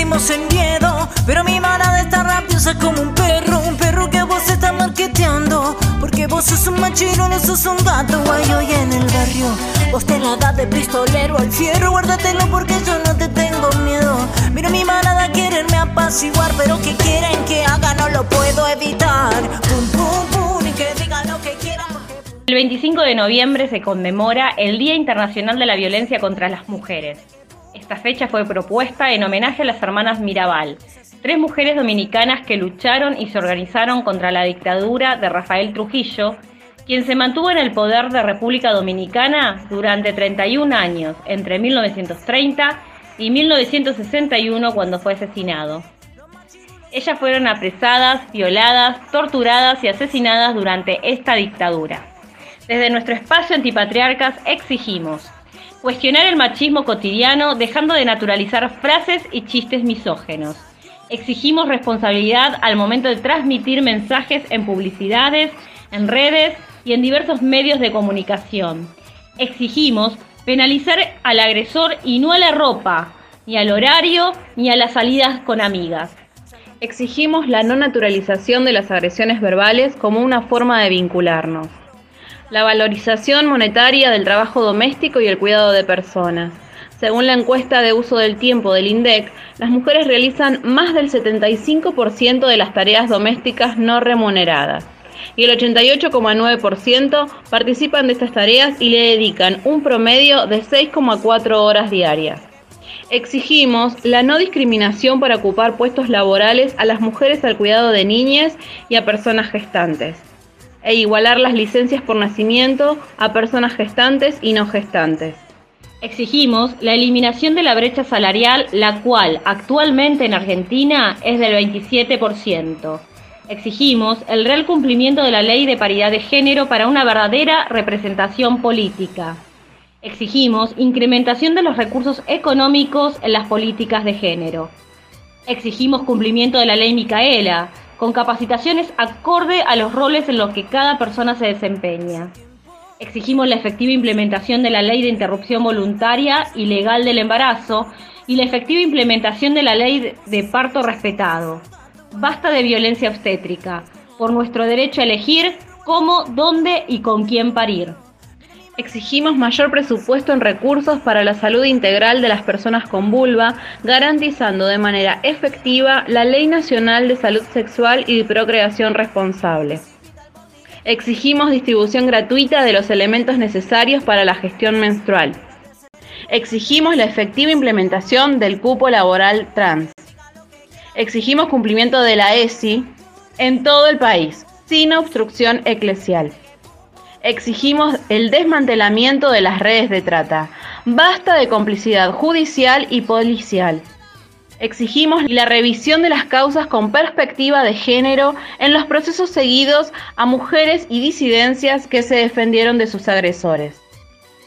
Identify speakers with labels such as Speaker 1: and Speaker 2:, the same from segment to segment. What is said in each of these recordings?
Speaker 1: vivimos en miedo, pero mi manada está rabiosa como un perro, un perro que vos está marqueteando, porque vos sos un machino, no sos un gato guayo y en el barrio. Vos te la das de pistolero al fierro, guárdatelo porque yo no te tengo miedo. Mira mi manada quererme apaciguar, pero que quieren que haga no lo puedo evitar. Pum, pum, pum, y que digan lo que quieran.
Speaker 2: El 25 de noviembre se conmemora el Día Internacional de la Violencia contra las Mujeres. Esta fecha fue propuesta en homenaje a las hermanas Mirabal, tres mujeres dominicanas que lucharon y se organizaron contra la dictadura de Rafael Trujillo, quien se mantuvo en el poder de República Dominicana durante 31 años, entre 1930 y 1961 cuando fue asesinado. Ellas fueron apresadas, violadas, torturadas y asesinadas durante esta dictadura. Desde nuestro espacio antipatriarcas exigimos cuestionar el machismo cotidiano dejando de naturalizar frases y chistes misógenos. Exigimos responsabilidad al momento de transmitir mensajes en publicidades, en redes y en diversos medios de comunicación. Exigimos penalizar al agresor y no a la ropa, ni al horario, ni a las salidas con amigas. Exigimos la no naturalización de las agresiones verbales como una forma de vincularnos la valorización monetaria del trabajo doméstico y el cuidado de personas. Según la encuesta de uso del tiempo del INDEC, las mujeres realizan más del 75% de las tareas domésticas no remuneradas y el 88,9% participan de estas tareas y le dedican un promedio de 6,4 horas diarias. Exigimos la no discriminación para ocupar puestos laborales a las mujeres al cuidado de niñas y a personas gestantes e igualar las licencias por nacimiento a personas gestantes y no gestantes. Exigimos la eliminación de la brecha salarial, la cual actualmente en Argentina es del 27%. Exigimos el real cumplimiento de la ley de paridad de género para una verdadera representación política. Exigimos incrementación de los recursos económicos en las políticas de género. Exigimos cumplimiento de la ley Micaela, con capacitaciones acorde a los roles en los que cada persona se desempeña. Exigimos la efectiva implementación de la ley de interrupción voluntaria y legal del embarazo y la efectiva implementación de la ley de parto respetado. Basta de violencia obstétrica, por nuestro derecho a elegir cómo, dónde y con quién parir. Exigimos mayor presupuesto en recursos para la salud integral de las personas con vulva, garantizando de manera efectiva la Ley Nacional de Salud Sexual y Procreación Responsable. Exigimos distribución gratuita de los elementos necesarios para la gestión menstrual. Exigimos la efectiva implementación del cupo laboral trans. Exigimos cumplimiento de la ESI en todo el país, sin obstrucción eclesial. Exigimos el desmantelamiento de las redes de trata. Basta de complicidad judicial y policial. Exigimos la revisión de las causas con perspectiva de género en los procesos seguidos a mujeres y disidencias que se defendieron de sus agresores.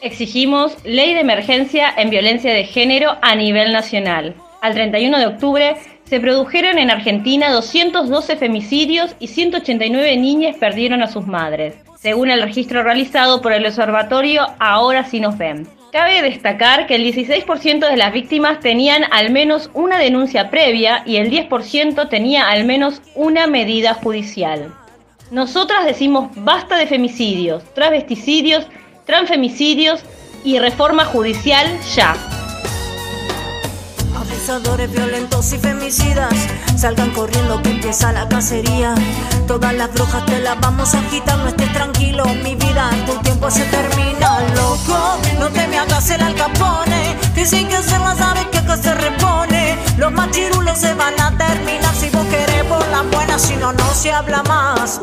Speaker 2: Exigimos ley de emergencia en violencia de género a nivel nacional. Al 31 de octubre se produjeron en Argentina 212 femicidios y 189 niñas perdieron a sus madres según el registro realizado por el observatorio Ahora sí nos ven. Cabe destacar que el 16% de las víctimas tenían al menos una denuncia previa y el 10% tenía al menos una medida judicial. Nosotras decimos basta de femicidios, travesticidios, transfemicidios y reforma judicial ya.
Speaker 1: Abusadores violentos y femicidas, salgan corriendo que empieza la cacería. Todas las brujas te las vamos a quitar, no estés tranquilo, mi vida, tu tiempo se termina, loco. No te me hagas el alcapone, sin que se la sabes que acá se repone. Los machirulos se van a terminar si vos querés por la buena, si no, no se habla más.